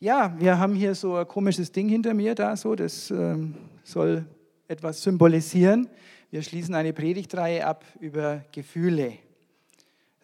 Ja, wir haben hier so ein komisches Ding hinter mir da, so, das ähm, soll etwas symbolisieren. Wir schließen eine Predigtreihe ab über Gefühle.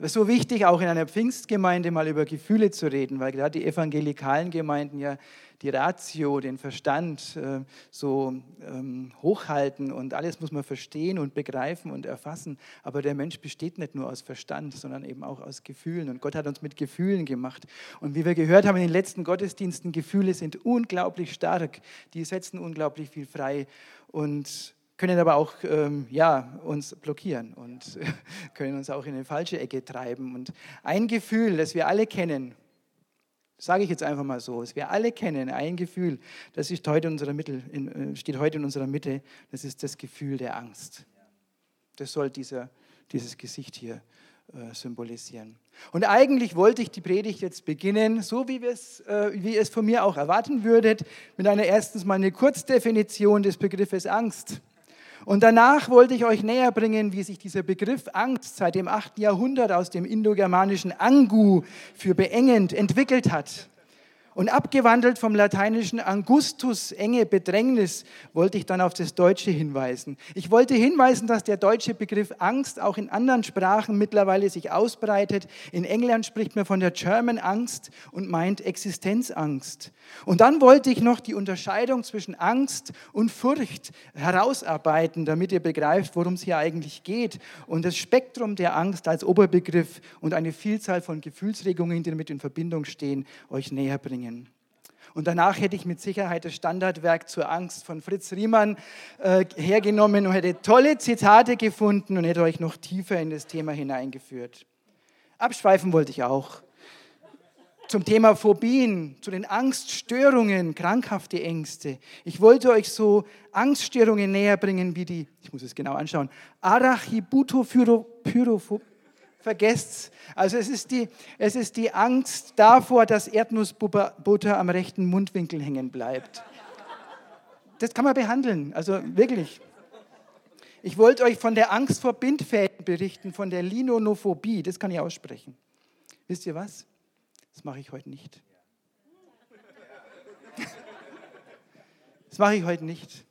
Ist so wichtig, auch in einer Pfingstgemeinde mal über Gefühle zu reden, weil gerade die evangelikalen Gemeinden ja die Ratio, den Verstand äh, so ähm, hochhalten und alles muss man verstehen und begreifen und erfassen. Aber der Mensch besteht nicht nur aus Verstand, sondern eben auch aus Gefühlen. Und Gott hat uns mit Gefühlen gemacht. Und wie wir gehört haben in den letzten Gottesdiensten, Gefühle sind unglaublich stark. Die setzen unglaublich viel frei. Und können aber auch ähm, ja, uns blockieren und können uns auch in eine falsche Ecke treiben. Und ein Gefühl, das wir alle kennen, sage ich jetzt einfach mal so, das wir alle kennen, ein Gefühl, das ist heute in unserer Mitte, in, äh, steht heute in unserer Mitte, das ist das Gefühl der Angst. Das soll dieser, dieses Gesicht hier äh, symbolisieren. Und eigentlich wollte ich die Predigt jetzt beginnen, so wie, äh, wie ihr es von mir auch erwarten würdet, mit einer erstens mal eine Kurzdefinition des Begriffes Angst. Und danach wollte ich euch näher bringen, wie sich dieser Begriff Angst seit dem 8. Jahrhundert aus dem indogermanischen Angu für beengend entwickelt hat. Und abgewandelt vom lateinischen Angustus, enge Bedrängnis, wollte ich dann auf das Deutsche hinweisen. Ich wollte hinweisen, dass der deutsche Begriff Angst auch in anderen Sprachen mittlerweile sich ausbreitet. In England spricht man von der German Angst und meint Existenzangst. Und dann wollte ich noch die Unterscheidung zwischen Angst und Furcht herausarbeiten, damit ihr begreift, worum es hier eigentlich geht. Und das Spektrum der Angst als Oberbegriff und eine Vielzahl von Gefühlsregungen, die damit in Verbindung stehen, euch näher bringen bringen. Und danach hätte ich mit Sicherheit das Standardwerk zur Angst von Fritz Riemann äh, hergenommen und hätte tolle Zitate gefunden und hätte euch noch tiefer in das Thema hineingeführt. Abschweifen wollte ich auch. Zum Thema Phobien, zu den Angststörungen, krankhafte Ängste. Ich wollte euch so Angststörungen näher bringen wie die, ich muss es genau anschauen, Arachibutopyrophobie vergesst Also es ist, die, es ist die Angst davor, dass Erdnussbutter am rechten Mundwinkel hängen bleibt. Das kann man behandeln, also wirklich. Ich wollte euch von der Angst vor Bindfäden berichten, von der Linonophobie, das kann ich aussprechen. Wisst ihr was? Das mache ich heute nicht. Das mache ich heute nicht.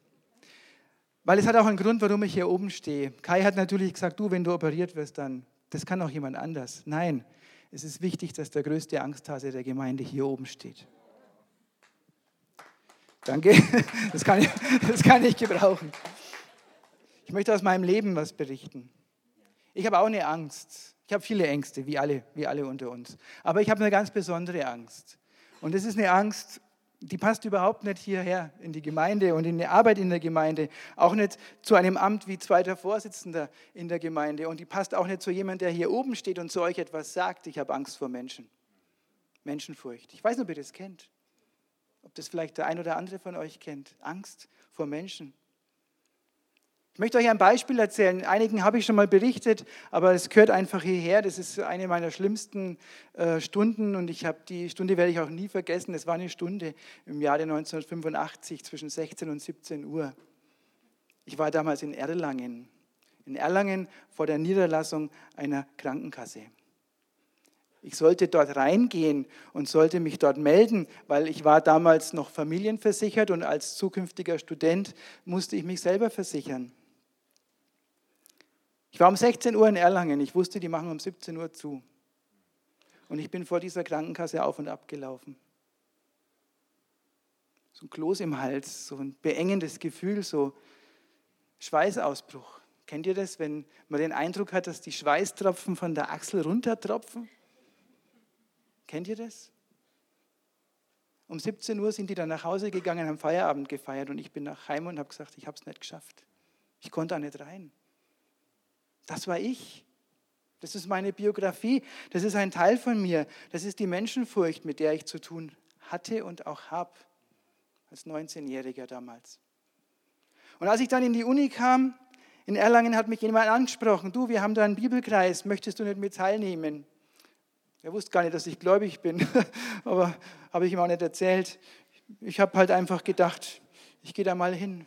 Weil es hat auch einen Grund, warum ich hier oben stehe. Kai hat natürlich gesagt, du, wenn du operiert wirst, dann das kann auch jemand anders. Nein, es ist wichtig, dass der größte Angsthase der Gemeinde hier oben steht. Danke, das kann, ich, das kann ich gebrauchen. Ich möchte aus meinem Leben was berichten. Ich habe auch eine Angst. Ich habe viele Ängste, wie alle, wie alle unter uns. Aber ich habe eine ganz besondere Angst. Und das ist eine Angst, die passt überhaupt nicht hierher in die Gemeinde und in die Arbeit in der Gemeinde, auch nicht zu einem Amt wie zweiter Vorsitzender in der Gemeinde und die passt auch nicht zu jemandem, der hier oben steht und zu euch etwas sagt, ich habe Angst vor Menschen. Menschenfurcht. Ich weiß nicht, ob ihr das kennt, ob das vielleicht der ein oder andere von euch kennt. Angst vor Menschen. Ich möchte euch ein Beispiel erzählen. Einigen habe ich schon mal berichtet, aber es gehört einfach hierher. Das ist eine meiner schlimmsten äh, Stunden und ich habe die Stunde werde ich auch nie vergessen. Es war eine Stunde im Jahre 1985 zwischen 16 und 17 Uhr. Ich war damals in Erlangen. In Erlangen vor der Niederlassung einer Krankenkasse. Ich sollte dort reingehen und sollte mich dort melden, weil ich war damals noch familienversichert und als zukünftiger Student musste ich mich selber versichern. Ich war um 16 Uhr in Erlangen. Ich wusste, die machen um 17 Uhr zu. Und ich bin vor dieser Krankenkasse auf und ab gelaufen. So ein Kloß im Hals, so ein beengendes Gefühl, so Schweißausbruch. Kennt ihr das, wenn man den Eindruck hat, dass die Schweißtropfen von der Achsel runtertropfen? Kennt ihr das? Um 17 Uhr sind die dann nach Hause gegangen, haben Feierabend gefeiert und ich bin nach Heim und habe gesagt, ich habe es nicht geschafft. Ich konnte da nicht rein. Das war ich. Das ist meine Biografie. Das ist ein Teil von mir. Das ist die Menschenfurcht, mit der ich zu tun hatte und auch habe. Als 19-Jähriger damals. Und als ich dann in die Uni kam, in Erlangen hat mich jemand angesprochen, du, wir haben da einen Bibelkreis, möchtest du nicht mit teilnehmen? Er wusste gar nicht, dass ich gläubig bin, aber habe ich ihm auch nicht erzählt. Ich habe halt einfach gedacht, ich gehe da mal hin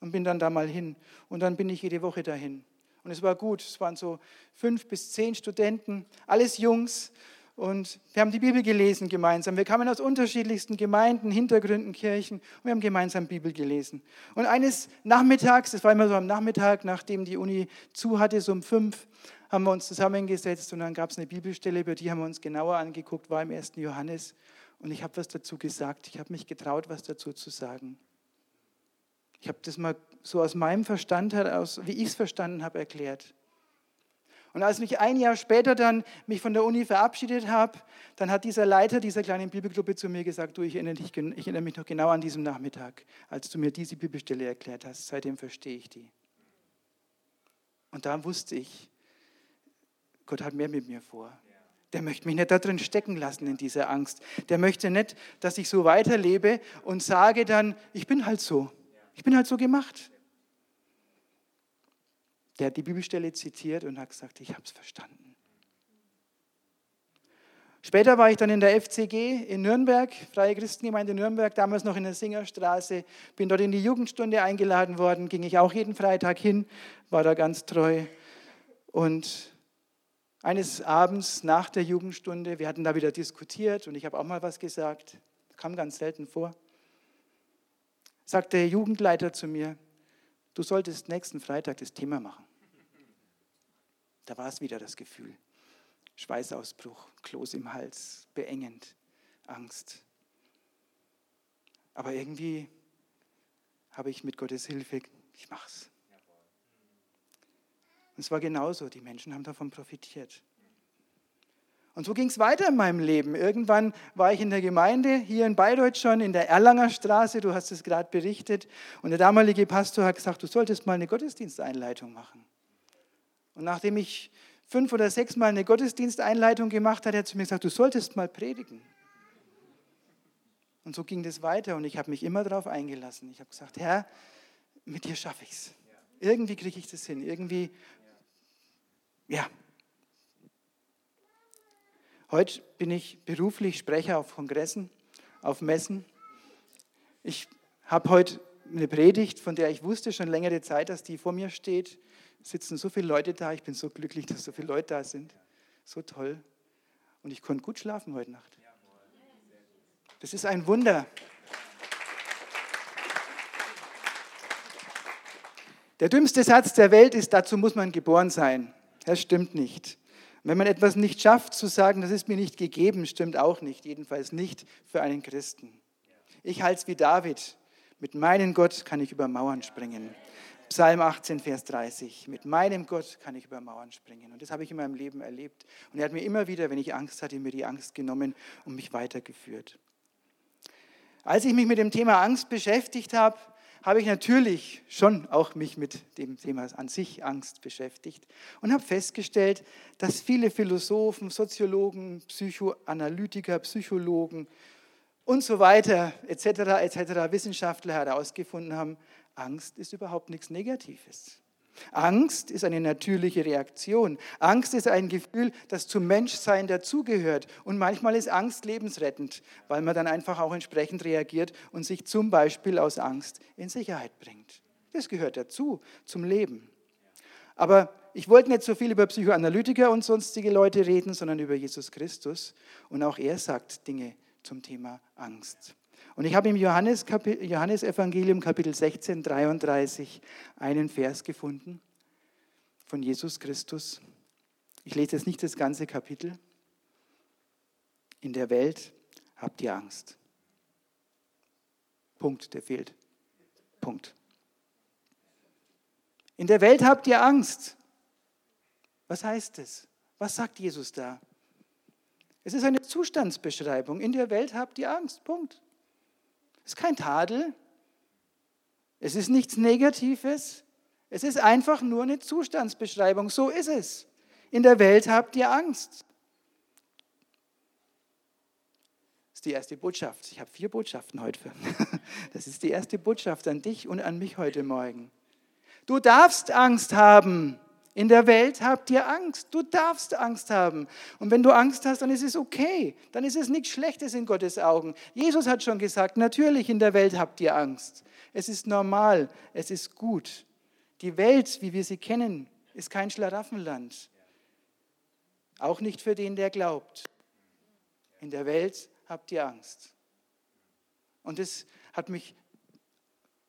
und bin dann da mal hin. Und dann bin ich jede Woche dahin. Und es war gut. Es waren so fünf bis zehn Studenten, alles Jungs. Und wir haben die Bibel gelesen gemeinsam. Wir kamen aus unterschiedlichsten Gemeinden, Hintergründen, Kirchen und wir haben gemeinsam Bibel gelesen. Und eines Nachmittags, das war immer so am Nachmittag, nachdem die Uni zu hatte, so um fünf, haben wir uns zusammengesetzt und dann gab es eine Bibelstelle, über die haben wir uns genauer angeguckt, war im 1. Johannes. Und ich habe was dazu gesagt. Ich habe mich getraut, was dazu zu sagen. Ich habe das mal so aus meinem Verstand heraus, wie ich es verstanden habe, erklärt. Und als ich ein Jahr später dann mich von der Uni verabschiedet habe, dann hat dieser Leiter dieser kleinen Bibelgruppe zu mir gesagt, du, ich erinnere, dich, ich erinnere mich noch genau an diesem Nachmittag, als du mir diese Bibelstelle erklärt hast. Seitdem verstehe ich die. Und da wusste ich, Gott hat mehr mit mir vor. Der möchte mich nicht da drin stecken lassen in dieser Angst. Der möchte nicht, dass ich so weiterlebe und sage dann, ich bin halt so. Ich bin halt so gemacht. Der hat die Bibelstelle zitiert und hat gesagt, ich habe es verstanden. Später war ich dann in der FCG in Nürnberg, Freie Christengemeinde Nürnberg, damals noch in der Singerstraße, bin dort in die Jugendstunde eingeladen worden, ging ich auch jeden Freitag hin, war da ganz treu. Und eines Abends nach der Jugendstunde, wir hatten da wieder diskutiert und ich habe auch mal was gesagt, kam ganz selten vor, sagte der Jugendleiter zu mir, du solltest nächsten Freitag das Thema machen. Da war es wieder das Gefühl. Schweißausbruch, Kloß im Hals, beengend, Angst. Aber irgendwie habe ich mit Gottes Hilfe, ich mach's. Und es war genauso, die Menschen haben davon profitiert. Und so ging es weiter in meinem Leben. Irgendwann war ich in der Gemeinde, hier in Bayreuth schon, in der Erlanger Straße, du hast es gerade berichtet. Und der damalige Pastor hat gesagt, du solltest mal eine Gottesdiensteinleitung machen. Und nachdem ich fünf oder sechs Mal eine Gottesdiensteinleitung gemacht hatte, hat er zu mir gesagt, du solltest mal predigen. Und so ging das weiter und ich habe mich immer darauf eingelassen. Ich habe gesagt, Herr, mit dir schaffe ich es. Irgendwie kriege ich das hin. Irgendwie, ja. Heute bin ich beruflich Sprecher auf Kongressen, auf Messen. Ich habe heute eine Predigt, von der ich wusste schon längere Zeit, dass die vor mir steht sitzen so viele Leute da. Ich bin so glücklich, dass so viele Leute da sind. So toll. Und ich konnte gut schlafen heute Nacht. Das ist ein Wunder. Der dümmste Satz der Welt ist, dazu muss man geboren sein. Das stimmt nicht. Wenn man etwas nicht schafft, zu sagen, das ist mir nicht gegeben, stimmt auch nicht. Jedenfalls nicht für einen Christen. Ich halte es wie David. Mit meinem Gott kann ich über Mauern springen. Psalm 18, Vers 30. Mit meinem Gott kann ich über Mauern springen. Und das habe ich in meinem Leben erlebt. Und er hat mir immer wieder, wenn ich Angst hatte, mir die Angst genommen und mich weitergeführt. Als ich mich mit dem Thema Angst beschäftigt habe, habe ich natürlich schon auch mich mit dem Thema an sich Angst beschäftigt und habe festgestellt, dass viele Philosophen, Soziologen, Psychoanalytiker, Psychologen und so weiter, etc., etc., Wissenschaftler herausgefunden haben, Angst ist überhaupt nichts Negatives. Angst ist eine natürliche Reaktion. Angst ist ein Gefühl, das zum Menschsein dazugehört. Und manchmal ist Angst lebensrettend, weil man dann einfach auch entsprechend reagiert und sich zum Beispiel aus Angst in Sicherheit bringt. Das gehört dazu, zum Leben. Aber ich wollte nicht so viel über Psychoanalytiker und sonstige Leute reden, sondern über Jesus Christus. Und auch er sagt Dinge zum Thema Angst. Und ich habe im Johannes, Johannes Evangelium Kapitel 16, 33 einen Vers gefunden von Jesus Christus. Ich lese jetzt nicht das ganze Kapitel. In der Welt habt ihr Angst. Punkt, der fehlt. Punkt. In der Welt habt ihr Angst. Was heißt es? Was sagt Jesus da? Es ist eine Zustandsbeschreibung. In der Welt habt ihr Angst. Punkt. Es ist kein Tadel. Es ist nichts Negatives. Es ist einfach nur eine Zustandsbeschreibung. So ist es. In der Welt habt ihr Angst. Das ist die erste Botschaft. Ich habe vier Botschaften heute. Das ist die erste Botschaft an dich und an mich heute Morgen. Du darfst Angst haben. In der Welt habt ihr Angst. Du darfst Angst haben. Und wenn du Angst hast, dann ist es okay. Dann ist es nichts Schlechtes in Gottes Augen. Jesus hat schon gesagt, natürlich in der Welt habt ihr Angst. Es ist normal. Es ist gut. Die Welt, wie wir sie kennen, ist kein Schlaraffenland. Auch nicht für den, der glaubt. In der Welt habt ihr Angst. Und das hat mich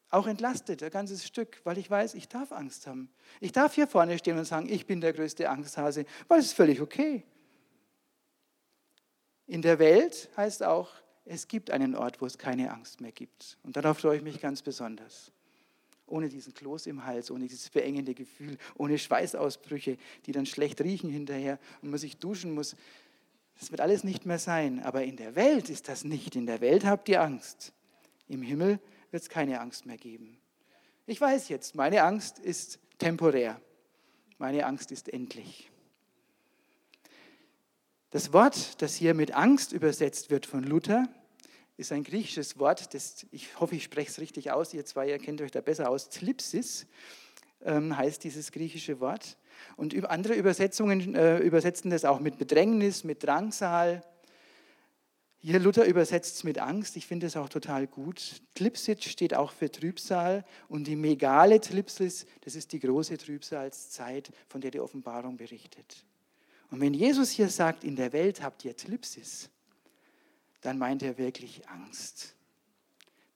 auch entlastet, ein ganzes Stück, weil ich weiß, ich darf Angst haben. Ich darf hier vorne stehen und sagen, ich bin der größte Angsthase, weil es ist völlig okay. In der Welt heißt auch, es gibt einen Ort, wo es keine Angst mehr gibt. Und darauf freue ich mich ganz besonders. Ohne diesen Kloß im Hals, ohne dieses beengende Gefühl, ohne Schweißausbrüche, die dann schlecht riechen hinterher und man sich duschen muss. Das wird alles nicht mehr sein. Aber in der Welt ist das nicht. In der Welt habt ihr Angst. Im Himmel wird es keine Angst mehr geben. Ich weiß jetzt, meine Angst ist temporär. Meine Angst ist endlich. Das Wort, das hier mit Angst übersetzt wird von Luther, ist ein griechisches Wort, das, ich hoffe, ich spreche es richtig aus, ihr zwei, ihr kennt euch da besser aus, Tlipsis ähm, heißt dieses griechische Wort. Und andere Übersetzungen äh, übersetzen das auch mit Bedrängnis, mit Drangsal, hier Luther übersetzt es mit Angst. Ich finde es auch total gut. Tlipsit steht auch für Trübsal und die megale Tlipsis, das ist die große Trübsalzeit, von der die Offenbarung berichtet. Und wenn Jesus hier sagt, in der Welt habt ihr Tlipsis, dann meint er wirklich Angst.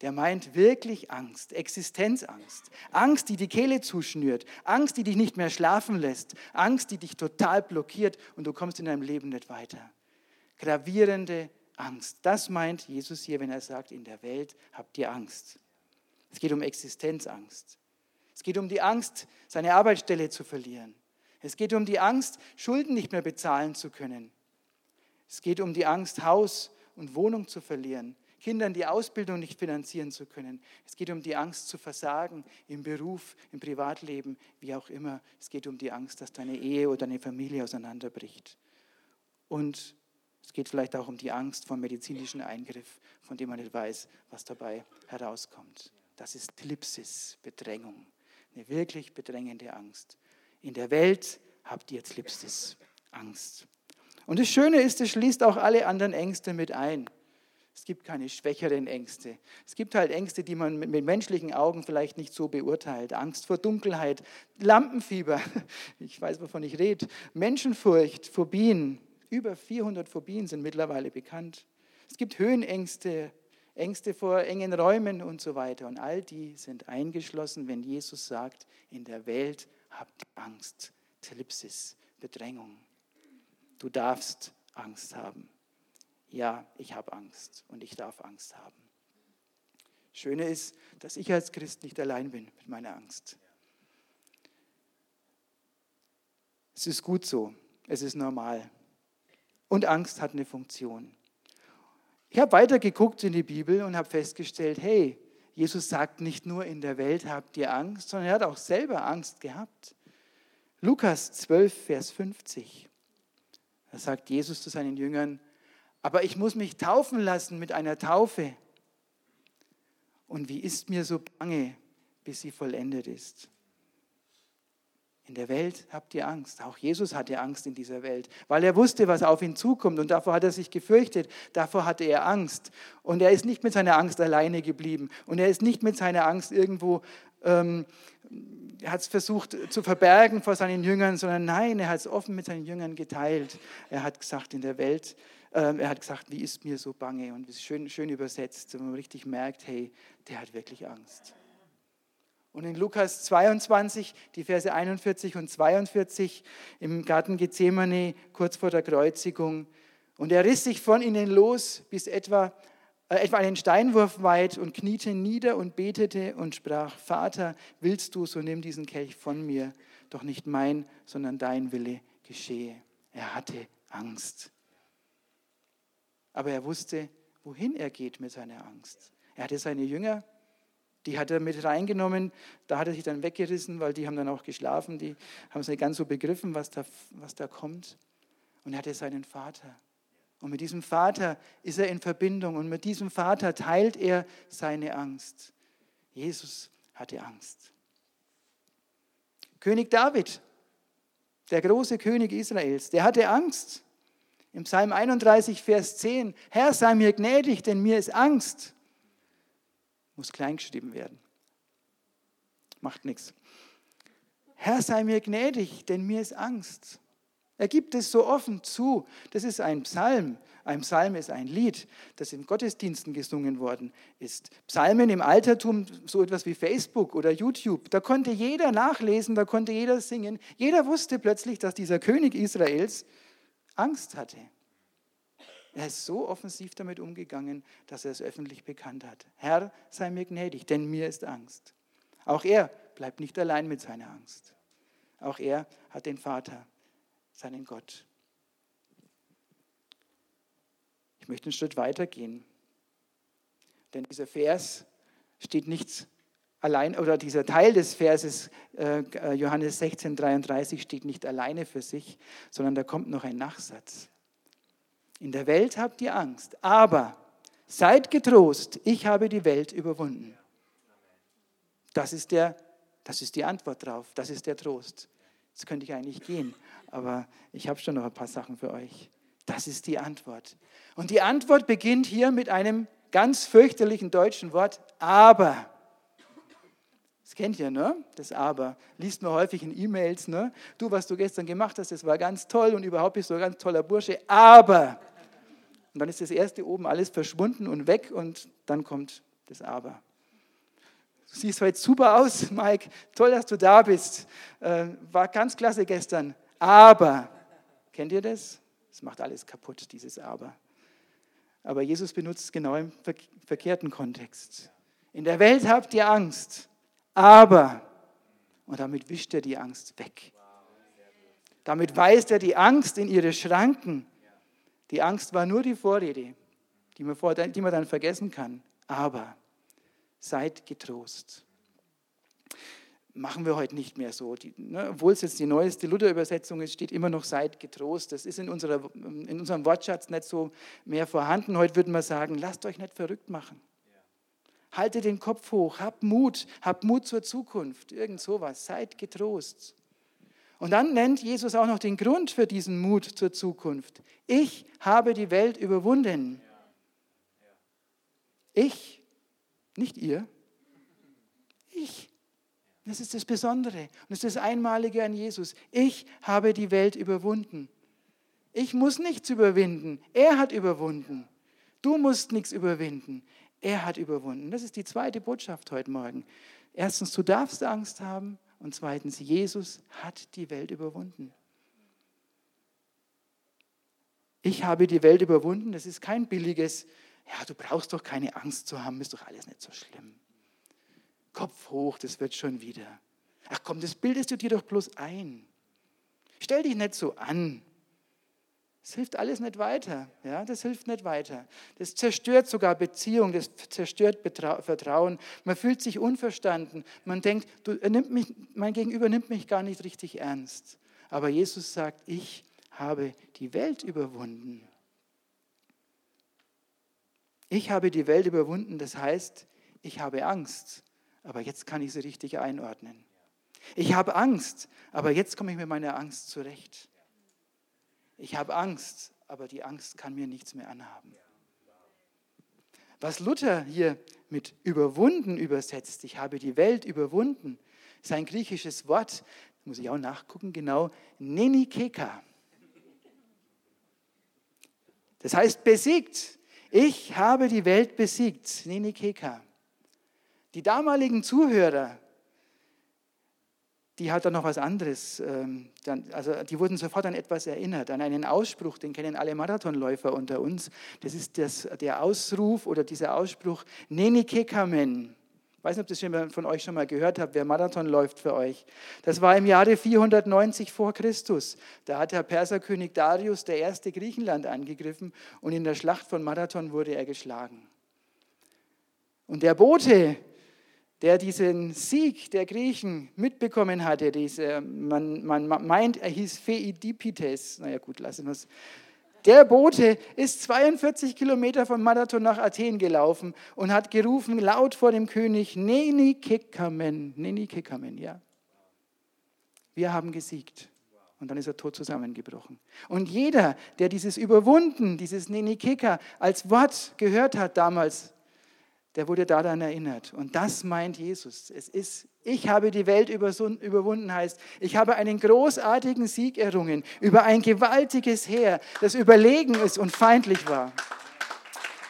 Der meint wirklich Angst, Existenzangst. Angst, die die Kehle zuschnürt. Angst, die dich nicht mehr schlafen lässt. Angst, die dich total blockiert und du kommst in deinem Leben nicht weiter. Gravierende Angst. Das meint Jesus hier, wenn er sagt, in der Welt habt ihr Angst. Es geht um Existenzangst. Es geht um die Angst, seine Arbeitsstelle zu verlieren. Es geht um die Angst, Schulden nicht mehr bezahlen zu können. Es geht um die Angst, Haus und Wohnung zu verlieren, Kindern die Ausbildung nicht finanzieren zu können. Es geht um die Angst zu versagen im Beruf, im Privatleben, wie auch immer. Es geht um die Angst, dass deine Ehe oder deine Familie auseinanderbricht. Und es geht vielleicht auch um die Angst vor medizinischen Eingriff, von dem man nicht weiß, was dabei herauskommt. Das ist Tlipsis, Bedrängung, eine wirklich bedrängende Angst. In der Welt habt ihr Tlipsis, Angst. Und das Schöne ist, es schließt auch alle anderen Ängste mit ein. Es gibt keine schwächeren Ängste. Es gibt halt Ängste, die man mit menschlichen Augen vielleicht nicht so beurteilt. Angst vor Dunkelheit, Lampenfieber, ich weiß, wovon ich rede, Menschenfurcht, Phobien, über 400 Phobien sind mittlerweile bekannt. Es gibt Höhenängste, Ängste vor engen Räumen und so weiter. Und all die sind eingeschlossen, wenn Jesus sagt, in der Welt habt ihr Angst, Telipsis, Bedrängung. Du darfst Angst haben. Ja, ich habe Angst und ich darf Angst haben. Schöne ist, dass ich als Christ nicht allein bin mit meiner Angst. Es ist gut so, es ist normal. Und Angst hat eine Funktion. Ich habe weiter geguckt in die Bibel und habe festgestellt, hey, Jesus sagt nicht nur in der Welt habt ihr Angst, sondern er hat auch selber Angst gehabt. Lukas 12, Vers 50. Da sagt Jesus zu seinen Jüngern, aber ich muss mich taufen lassen mit einer Taufe. Und wie ist mir so bange, bis sie vollendet ist? In der Welt habt ihr Angst. Auch Jesus hatte Angst in dieser Welt, weil er wusste, was auf ihn zukommt und davor hat er sich gefürchtet, davor hatte er Angst. Und er ist nicht mit seiner Angst alleine geblieben und er ist nicht mit seiner Angst irgendwo, ähm, hat es versucht zu verbergen vor seinen Jüngern, sondern nein, er hat es offen mit seinen Jüngern geteilt. Er hat gesagt, in der Welt, äh, er hat gesagt, wie ist mir so bange und es ist schön, schön übersetzt, wenn man richtig merkt, hey, der hat wirklich Angst. Und in Lukas 22, die Verse 41 und 42 im Garten Gethsemane, kurz vor der Kreuzigung. Und er riss sich von ihnen los bis etwa, äh, etwa einen Steinwurf weit und kniete nieder und betete und sprach, Vater, willst du, so nimm diesen Kelch von mir, doch nicht mein, sondern dein Wille geschehe. Er hatte Angst. Aber er wusste, wohin er geht mit seiner Angst. Er hatte seine Jünger, die hat er mit reingenommen, da hat er sich dann weggerissen, weil die haben dann auch geschlafen, die haben es nicht ganz so begriffen, was da, was da kommt. Und er hatte seinen Vater. Und mit diesem Vater ist er in Verbindung und mit diesem Vater teilt er seine Angst. Jesus hatte Angst. König David, der große König Israels, der hatte Angst. Im Psalm 31, Vers 10, Herr, sei mir gnädig, denn mir ist Angst muss kleingeschrieben werden. Macht nichts. Herr, sei mir gnädig, denn mir ist Angst. Er gibt es so offen zu. Das ist ein Psalm, Ein Psalm ist ein Lied, das in Gottesdiensten gesungen worden ist. Psalmen im Altertum, so etwas wie Facebook oder YouTube, da konnte jeder nachlesen, da konnte jeder singen. Jeder wusste plötzlich, dass dieser König Israels Angst hatte. Er ist so offensiv damit umgegangen, dass er es öffentlich bekannt hat. Herr, sei mir gnädig, denn mir ist Angst. Auch er bleibt nicht allein mit seiner Angst. Auch er hat den Vater, seinen Gott. Ich möchte einen Schritt weiter gehen. Denn dieser Vers steht nichts allein, oder dieser Teil des Verses äh, Johannes 16, 33 steht nicht alleine für sich, sondern da kommt noch ein Nachsatz. In der Welt habt ihr Angst, aber seid getrost, ich habe die Welt überwunden. Das ist, der, das ist die Antwort drauf, das ist der Trost. Jetzt könnte ich eigentlich gehen, aber ich habe schon noch ein paar Sachen für euch. Das ist die Antwort. Und die Antwort beginnt hier mit einem ganz fürchterlichen deutschen Wort, aber. Das kennt ihr, ne? Das Aber. Liest man häufig in E-Mails, ne? Du, was du gestern gemacht hast, das war ganz toll und überhaupt bist du ein ganz toller Bursche, aber. Und dann ist das erste oben alles verschwunden und weg und dann kommt das Aber. Du siehst heute super aus, Mike. Toll, dass du da bist. Äh, war ganz klasse gestern. Aber, kennt ihr das? Das macht alles kaputt, dieses Aber. Aber Jesus benutzt es genau im verkehrten Kontext. In der Welt habt ihr Angst, aber, und damit wischt er die Angst weg. Damit weist er die Angst in ihre Schranken. Die Angst war nur die Vorrede, die man, vor, die man dann vergessen kann. Aber seid getrost. Machen wir heute nicht mehr so. Die, ne, obwohl es jetzt die neueste Luther-Übersetzung ist, steht immer noch seid getrost. Das ist in, unserer, in unserem Wortschatz nicht so mehr vorhanden. Heute würden wir sagen, lasst euch nicht verrückt machen. Haltet den Kopf hoch, habt Mut, habt Mut zur Zukunft, irgend sowas. Seid getrost. Und dann nennt Jesus auch noch den Grund für diesen Mut zur Zukunft. Ich habe die Welt überwunden. Ich, nicht ihr, ich. Das ist das Besondere und das ist das Einmalige an Jesus. Ich habe die Welt überwunden. Ich muss nichts überwinden. Er hat überwunden. Du musst nichts überwinden. Er hat überwunden. Das ist die zweite Botschaft heute Morgen. Erstens, du darfst Angst haben. Und zweitens, Jesus hat die Welt überwunden. Ich habe die Welt überwunden. Das ist kein billiges, ja, du brauchst doch keine Angst zu haben, ist doch alles nicht so schlimm. Kopf hoch, das wird schon wieder. Ach komm, das bildest du dir doch bloß ein. Stell dich nicht so an. Das hilft alles nicht weiter. Ja, das hilft nicht weiter. Das zerstört sogar Beziehungen, das zerstört Vertrauen. Man fühlt sich unverstanden. Man denkt, du, nimmt mich, mein Gegenüber nimmt mich gar nicht richtig ernst. Aber Jesus sagt, ich habe die Welt überwunden. Ich habe die Welt überwunden, das heißt, ich habe Angst. Aber jetzt kann ich sie richtig einordnen. Ich habe Angst, aber jetzt komme ich mit meiner Angst zurecht. Ich habe Angst, aber die Angst kann mir nichts mehr anhaben. Was Luther hier mit überwunden übersetzt, ich habe die Welt überwunden, ist ein griechisches Wort, muss ich auch nachgucken, genau, nenikeka. Das heißt besiegt. Ich habe die Welt besiegt, nenikeka. Die damaligen Zuhörer, die hat dann noch was anderes. Ähm, also die wurden sofort an etwas erinnert, an einen Ausspruch, den kennen alle Marathonläufer unter uns. Das ist das, der Ausruf oder dieser Ausspruch Neni Kekamen. Ich weiß nicht, ob das von euch schon mal gehört habt, wer Marathon läuft für euch. Das war im Jahre 490 vor Christus. Da hat der Perserkönig Darius der erste Griechenland angegriffen und in der Schlacht von Marathon wurde er geschlagen. Und der Bote, der diesen Sieg der Griechen mitbekommen hatte. Diese, man, man meint, er hieß Pheidipites. Naja gut, lassen wir es. Der Bote ist 42 Kilometer vom Marathon nach Athen gelaufen und hat gerufen laut vor dem König, Neni Kekamen, Neni Kekamen, ja. Wir haben gesiegt. Und dann ist er tot zusammengebrochen. Und jeder, der dieses Überwunden, dieses Neni Keka als Wort gehört hat damals, der wurde daran erinnert. Und das meint Jesus. Es ist, ich habe die Welt überwunden, heißt, ich habe einen großartigen Sieg errungen über ein gewaltiges Heer, das überlegen ist und feindlich war.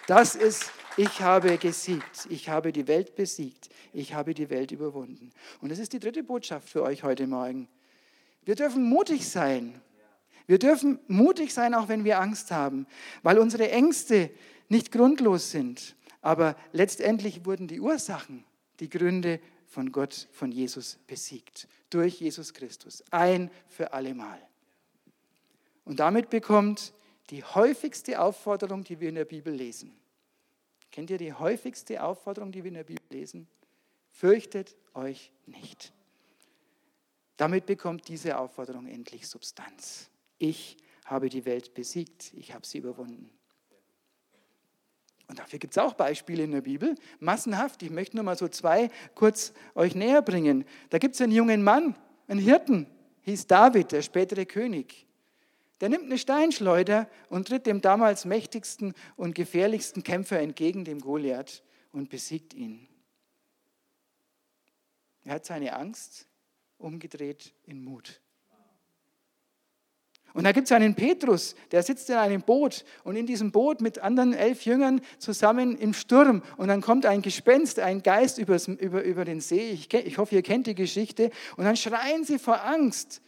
Das ist, ich habe gesiegt. Ich habe die Welt besiegt. Ich habe die Welt überwunden. Und das ist die dritte Botschaft für euch heute Morgen. Wir dürfen mutig sein. Wir dürfen mutig sein, auch wenn wir Angst haben, weil unsere Ängste nicht grundlos sind. Aber letztendlich wurden die Ursachen, die Gründe von Gott, von Jesus besiegt. Durch Jesus Christus. Ein für allemal. Und damit bekommt die häufigste Aufforderung, die wir in der Bibel lesen. Kennt ihr die häufigste Aufforderung, die wir in der Bibel lesen? Fürchtet euch nicht. Damit bekommt diese Aufforderung endlich Substanz. Ich habe die Welt besiegt, ich habe sie überwunden. Und dafür gibt es auch Beispiele in der Bibel, massenhaft. Ich möchte nur mal so zwei kurz euch näher bringen. Da gibt es einen jungen Mann, einen Hirten, hieß David, der spätere König. Der nimmt eine Steinschleuder und tritt dem damals mächtigsten und gefährlichsten Kämpfer entgegen, dem Goliath, und besiegt ihn. Er hat seine Angst umgedreht in Mut. Und da gibt es einen Petrus, der sitzt in einem Boot und in diesem Boot mit anderen elf Jüngern zusammen im Sturm. Und dann kommt ein Gespenst, ein Geist übers, über, über den See. Ich, ich hoffe, ihr kennt die Geschichte. Und dann schreien sie vor Angst.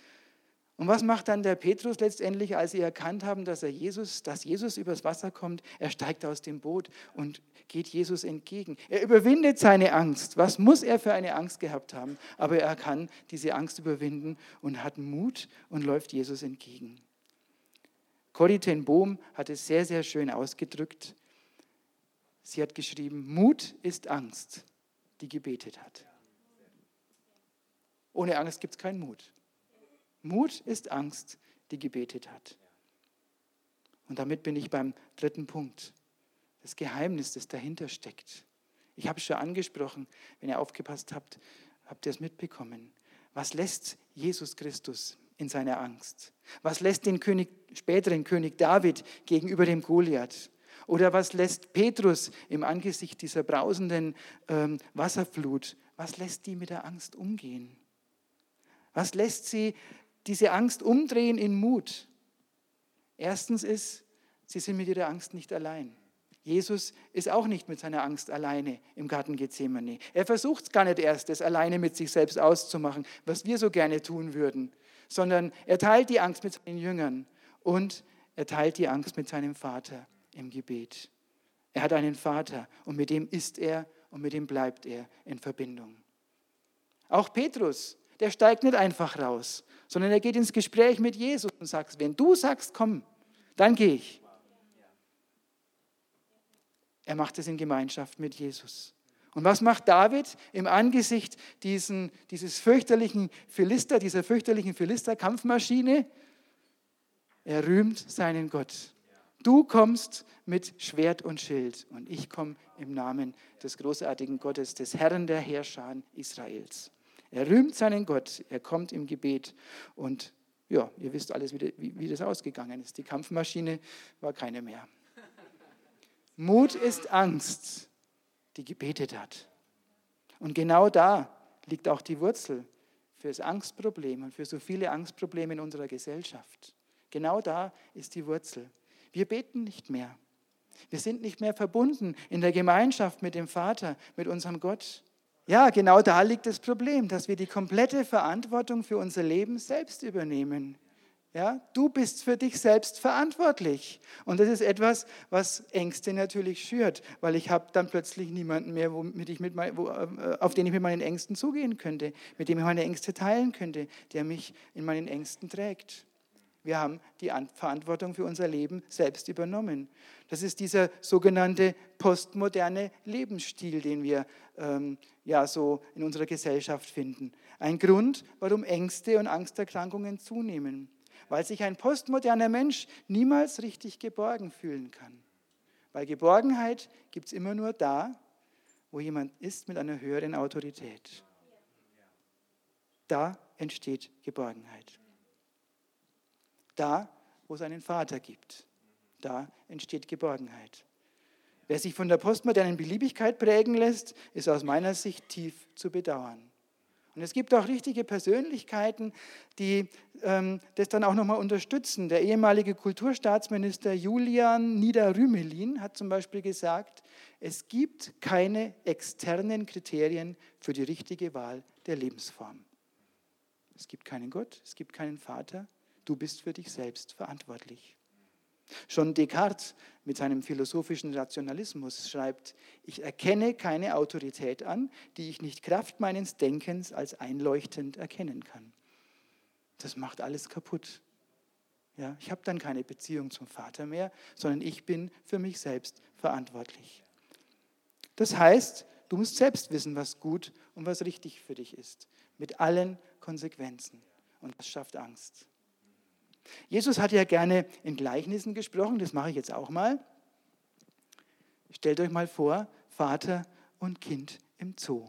Und was macht dann der Petrus letztendlich, als sie erkannt haben, dass er Jesus, dass Jesus übers Wasser kommt? Er steigt aus dem Boot und geht Jesus entgegen. Er überwindet seine Angst. Was muss er für eine Angst gehabt haben? Aber er kann diese Angst überwinden und hat Mut und läuft Jesus entgegen. Corrie ten Bohm hat es sehr, sehr schön ausgedrückt. Sie hat geschrieben, Mut ist Angst, die gebetet hat. Ohne Angst gibt es keinen Mut. Mut ist Angst, die gebetet hat. Und damit bin ich beim dritten Punkt. Das Geheimnis, das dahinter steckt. Ich habe es schon angesprochen, wenn ihr aufgepasst habt, habt ihr es mitbekommen. Was lässt Jesus Christus in seiner Angst? Was lässt den König, späteren König David gegenüber dem Goliath? Oder was lässt Petrus im Angesicht dieser brausenden ähm, Wasserflut, was lässt die mit der Angst umgehen? Was lässt sie diese Angst umdrehen in Mut. Erstens ist, sie sind mit ihrer Angst nicht allein. Jesus ist auch nicht mit seiner Angst alleine im Garten Gethsemane. Er versucht es gar nicht erst, das alleine mit sich selbst auszumachen, was wir so gerne tun würden, sondern er teilt die Angst mit seinen Jüngern und er teilt die Angst mit seinem Vater im Gebet. Er hat einen Vater und mit dem ist er und mit dem bleibt er in Verbindung. Auch Petrus, der steigt nicht einfach raus, sondern er geht ins Gespräch mit Jesus und sagt, wenn du sagst, komm, dann gehe ich. Er macht es in Gemeinschaft mit Jesus. Und was macht David im Angesicht diesen, dieses fürchterlichen Philister, dieser fürchterlichen Philister-Kampfmaschine? Er rühmt seinen Gott. Du kommst mit Schwert und Schild und ich komme im Namen des großartigen Gottes, des Herrn der Herrscher Israels. Er rühmt seinen Gott, er kommt im Gebet und ja, ihr wisst alles, wie, wie, das ausgegangen ist. Die Kampfmaschine war keine mehr. Mut ist Angst, die gebetet hat. Und genau da liegt auch die Wurzel für das Angstproblem und für so viele Angstprobleme in unserer Gesellschaft. Genau da ist die Wurzel. Wir beten nicht mehr. Wir sind nicht mehr verbunden in der Gemeinschaft mit dem Vater, mit unserem Gott. Ja, genau da liegt das Problem, dass wir die komplette Verantwortung für unser Leben selbst übernehmen. Ja, du bist für dich selbst verantwortlich. Und das ist etwas, was Ängste natürlich schürt, weil ich habe dann plötzlich niemanden mehr, womit ich mit mein, wo, äh, auf den ich mit meinen Ängsten zugehen könnte, mit dem ich meine Ängste teilen könnte, der mich in meinen Ängsten trägt. Wir haben die Verantwortung für unser Leben selbst übernommen. Das ist dieser sogenannte postmoderne Lebensstil, den wir ähm, ja so in unserer Gesellschaft finden. Ein Grund, warum Ängste und Angsterkrankungen zunehmen, weil sich ein postmoderner Mensch niemals richtig geborgen fühlen kann. Weil Geborgenheit gibt es immer nur da, wo jemand ist mit einer höheren Autorität. Da entsteht Geborgenheit. Da, wo es einen Vater gibt, da entsteht Geborgenheit. Wer sich von der postmodernen Beliebigkeit prägen lässt, ist aus meiner Sicht tief zu bedauern. Und es gibt auch richtige Persönlichkeiten, die ähm, das dann auch nochmal unterstützen. Der ehemalige Kulturstaatsminister Julian Niederrümelin hat zum Beispiel gesagt, es gibt keine externen Kriterien für die richtige Wahl der Lebensform. Es gibt keinen Gott, es gibt keinen Vater, du bist für dich selbst verantwortlich. Schon Descartes mit seinem philosophischen Rationalismus schreibt, ich erkenne keine Autorität an, die ich nicht Kraft meines Denkens als einleuchtend erkennen kann. Das macht alles kaputt. Ja, ich habe dann keine Beziehung zum Vater mehr, sondern ich bin für mich selbst verantwortlich. Das heißt, du musst selbst wissen, was gut und was richtig für dich ist, mit allen Konsequenzen. Und das schafft Angst. Jesus hat ja gerne in Gleichnissen gesprochen, das mache ich jetzt auch mal. Stellt euch mal vor, Vater und Kind im Zoo.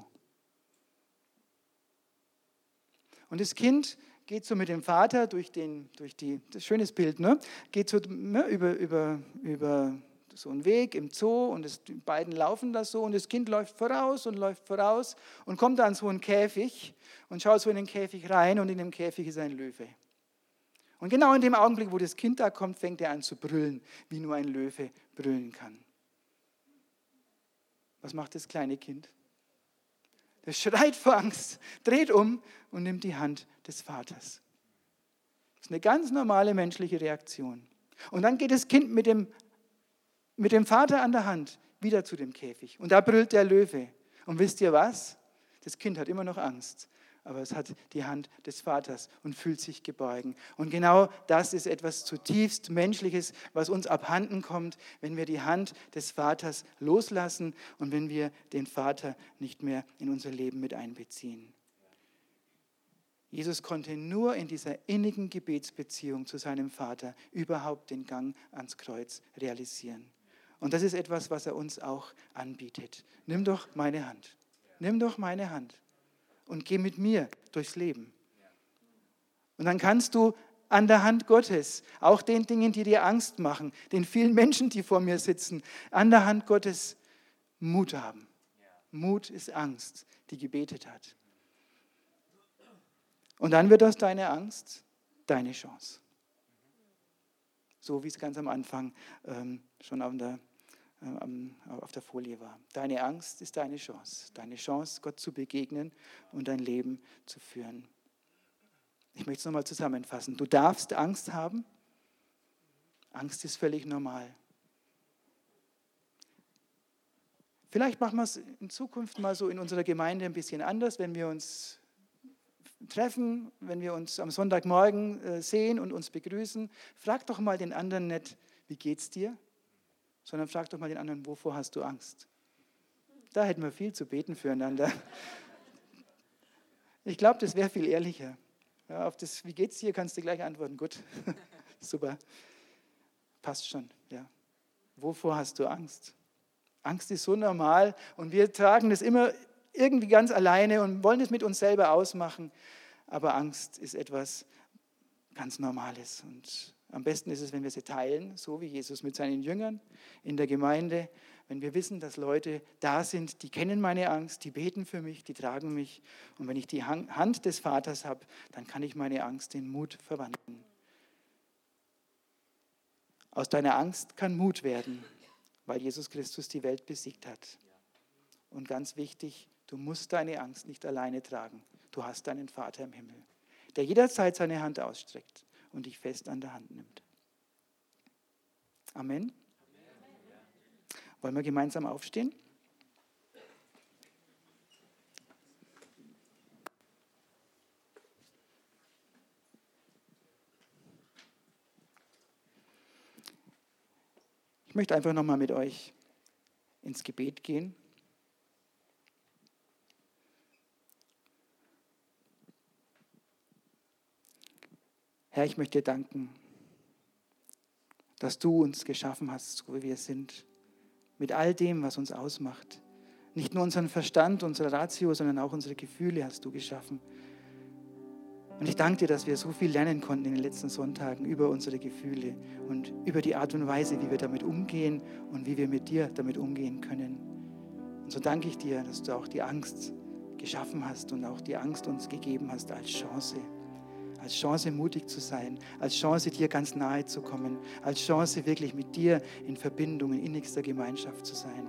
Und das Kind geht so mit dem Vater durch, den, durch die, das schönes Bild, ne? geht so ne, über, über, über so einen Weg im Zoo und das, die beiden laufen da so und das Kind läuft voraus und läuft voraus und kommt dann so einen Käfig und schaut so in den Käfig rein und in dem Käfig ist ein Löwe. Und genau in dem Augenblick, wo das Kind da kommt, fängt er an zu brüllen, wie nur ein Löwe brüllen kann. Was macht das kleine Kind? Das schreit vor Angst, dreht um und nimmt die Hand des Vaters. Das ist eine ganz normale menschliche Reaktion. Und dann geht das Kind mit dem, mit dem Vater an der Hand wieder zu dem Käfig. Und da brüllt der Löwe. Und wisst ihr was? Das Kind hat immer noch Angst aber es hat die Hand des Vaters und fühlt sich geborgen. Und genau das ist etwas zutiefst Menschliches, was uns abhanden kommt, wenn wir die Hand des Vaters loslassen und wenn wir den Vater nicht mehr in unser Leben mit einbeziehen. Jesus konnte nur in dieser innigen Gebetsbeziehung zu seinem Vater überhaupt den Gang ans Kreuz realisieren. Und das ist etwas, was er uns auch anbietet. Nimm doch meine Hand. Nimm doch meine Hand und geh mit mir durchs Leben. Und dann kannst du an der Hand Gottes, auch den Dingen, die dir Angst machen, den vielen Menschen, die vor mir sitzen, an der Hand Gottes Mut haben. Mut ist Angst, die gebetet hat. Und dann wird aus deiner Angst deine Chance. So wie es ganz am Anfang ähm, schon auf der auf der Folie war. Deine Angst ist deine Chance. Deine Chance, Gott zu begegnen und dein Leben zu führen. Ich möchte es nochmal zusammenfassen. Du darfst Angst haben. Angst ist völlig normal. Vielleicht machen wir es in Zukunft mal so in unserer Gemeinde ein bisschen anders, wenn wir uns treffen, wenn wir uns am Sonntagmorgen äh, sehen und uns begrüßen. Frag doch mal den anderen nicht, wie geht's dir? Sondern frag doch mal den anderen, wovor hast du Angst? Da hätten wir viel zu beten füreinander. Ich glaube, das wäre viel ehrlicher. Ja, auf das, wie geht's dir, kannst du gleich antworten. Gut, super, passt schon. Ja. Wovor hast du Angst? Angst ist so normal und wir tragen das immer irgendwie ganz alleine und wollen es mit uns selber ausmachen. Aber Angst ist etwas ganz Normales und am besten ist es, wenn wir sie teilen, so wie Jesus mit seinen Jüngern in der Gemeinde. Wenn wir wissen, dass Leute da sind, die kennen meine Angst, die beten für mich, die tragen mich. Und wenn ich die Hand des Vaters habe, dann kann ich meine Angst in Mut verwandeln. Aus deiner Angst kann Mut werden, weil Jesus Christus die Welt besiegt hat. Und ganz wichtig, du musst deine Angst nicht alleine tragen. Du hast deinen Vater im Himmel, der jederzeit seine Hand ausstreckt und dich fest an der Hand nimmt. Amen. Wollen wir gemeinsam aufstehen? Ich möchte einfach nochmal mit euch ins Gebet gehen. Herr, ich möchte dir danken, dass du uns geschaffen hast, so wie wir sind, mit all dem, was uns ausmacht. Nicht nur unseren Verstand, unsere Ratio, sondern auch unsere Gefühle hast du geschaffen. Und ich danke dir, dass wir so viel lernen konnten in den letzten Sonntagen über unsere Gefühle und über die Art und Weise, wie wir damit umgehen und wie wir mit dir damit umgehen können. Und so danke ich dir, dass du auch die Angst geschaffen hast und auch die Angst uns gegeben hast als Chance. Als Chance, mutig zu sein, als Chance, dir ganz nahe zu kommen, als Chance, wirklich mit dir in Verbindung, in innigster Gemeinschaft zu sein.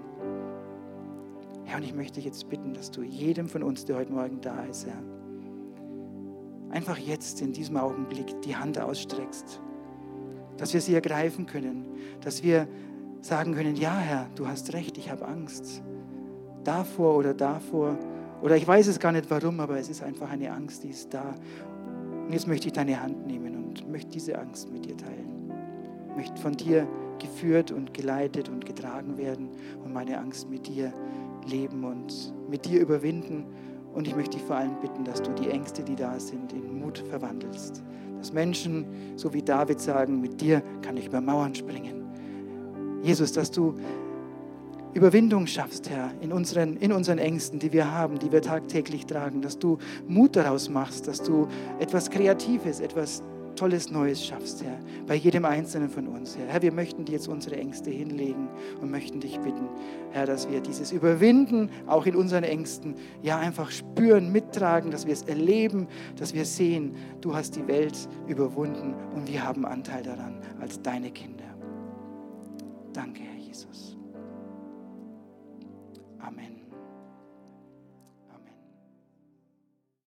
Herr, und ich möchte dich jetzt bitten, dass du jedem von uns, der heute Morgen da ist, Herr, einfach jetzt in diesem Augenblick die Hand ausstreckst, dass wir sie ergreifen können, dass wir sagen können, ja Herr, du hast recht, ich habe Angst davor oder davor oder ich weiß es gar nicht warum, aber es ist einfach eine Angst, die ist da. Und jetzt möchte ich deine Hand nehmen und möchte diese Angst mit dir teilen. Ich möchte von dir geführt und geleitet und getragen werden und meine Angst mit dir leben und mit dir überwinden und ich möchte dich vor allem bitten, dass du die Ängste, die da sind, in Mut verwandelst. Dass Menschen, so wie David sagen, mit dir kann ich über Mauern springen. Jesus, dass du Überwindung schaffst, Herr, in unseren, in unseren Ängsten, die wir haben, die wir tagtäglich tragen, dass du Mut daraus machst, dass du etwas Kreatives, etwas Tolles Neues schaffst, Herr, bei jedem Einzelnen von uns, Herr. Herr, wir möchten dir jetzt unsere Ängste hinlegen und möchten dich bitten, Herr, dass wir dieses Überwinden auch in unseren Ängsten ja einfach spüren, mittragen, dass wir es erleben, dass wir sehen, du hast die Welt überwunden und wir haben Anteil daran als deine Kinder. Danke, Herr Jesus.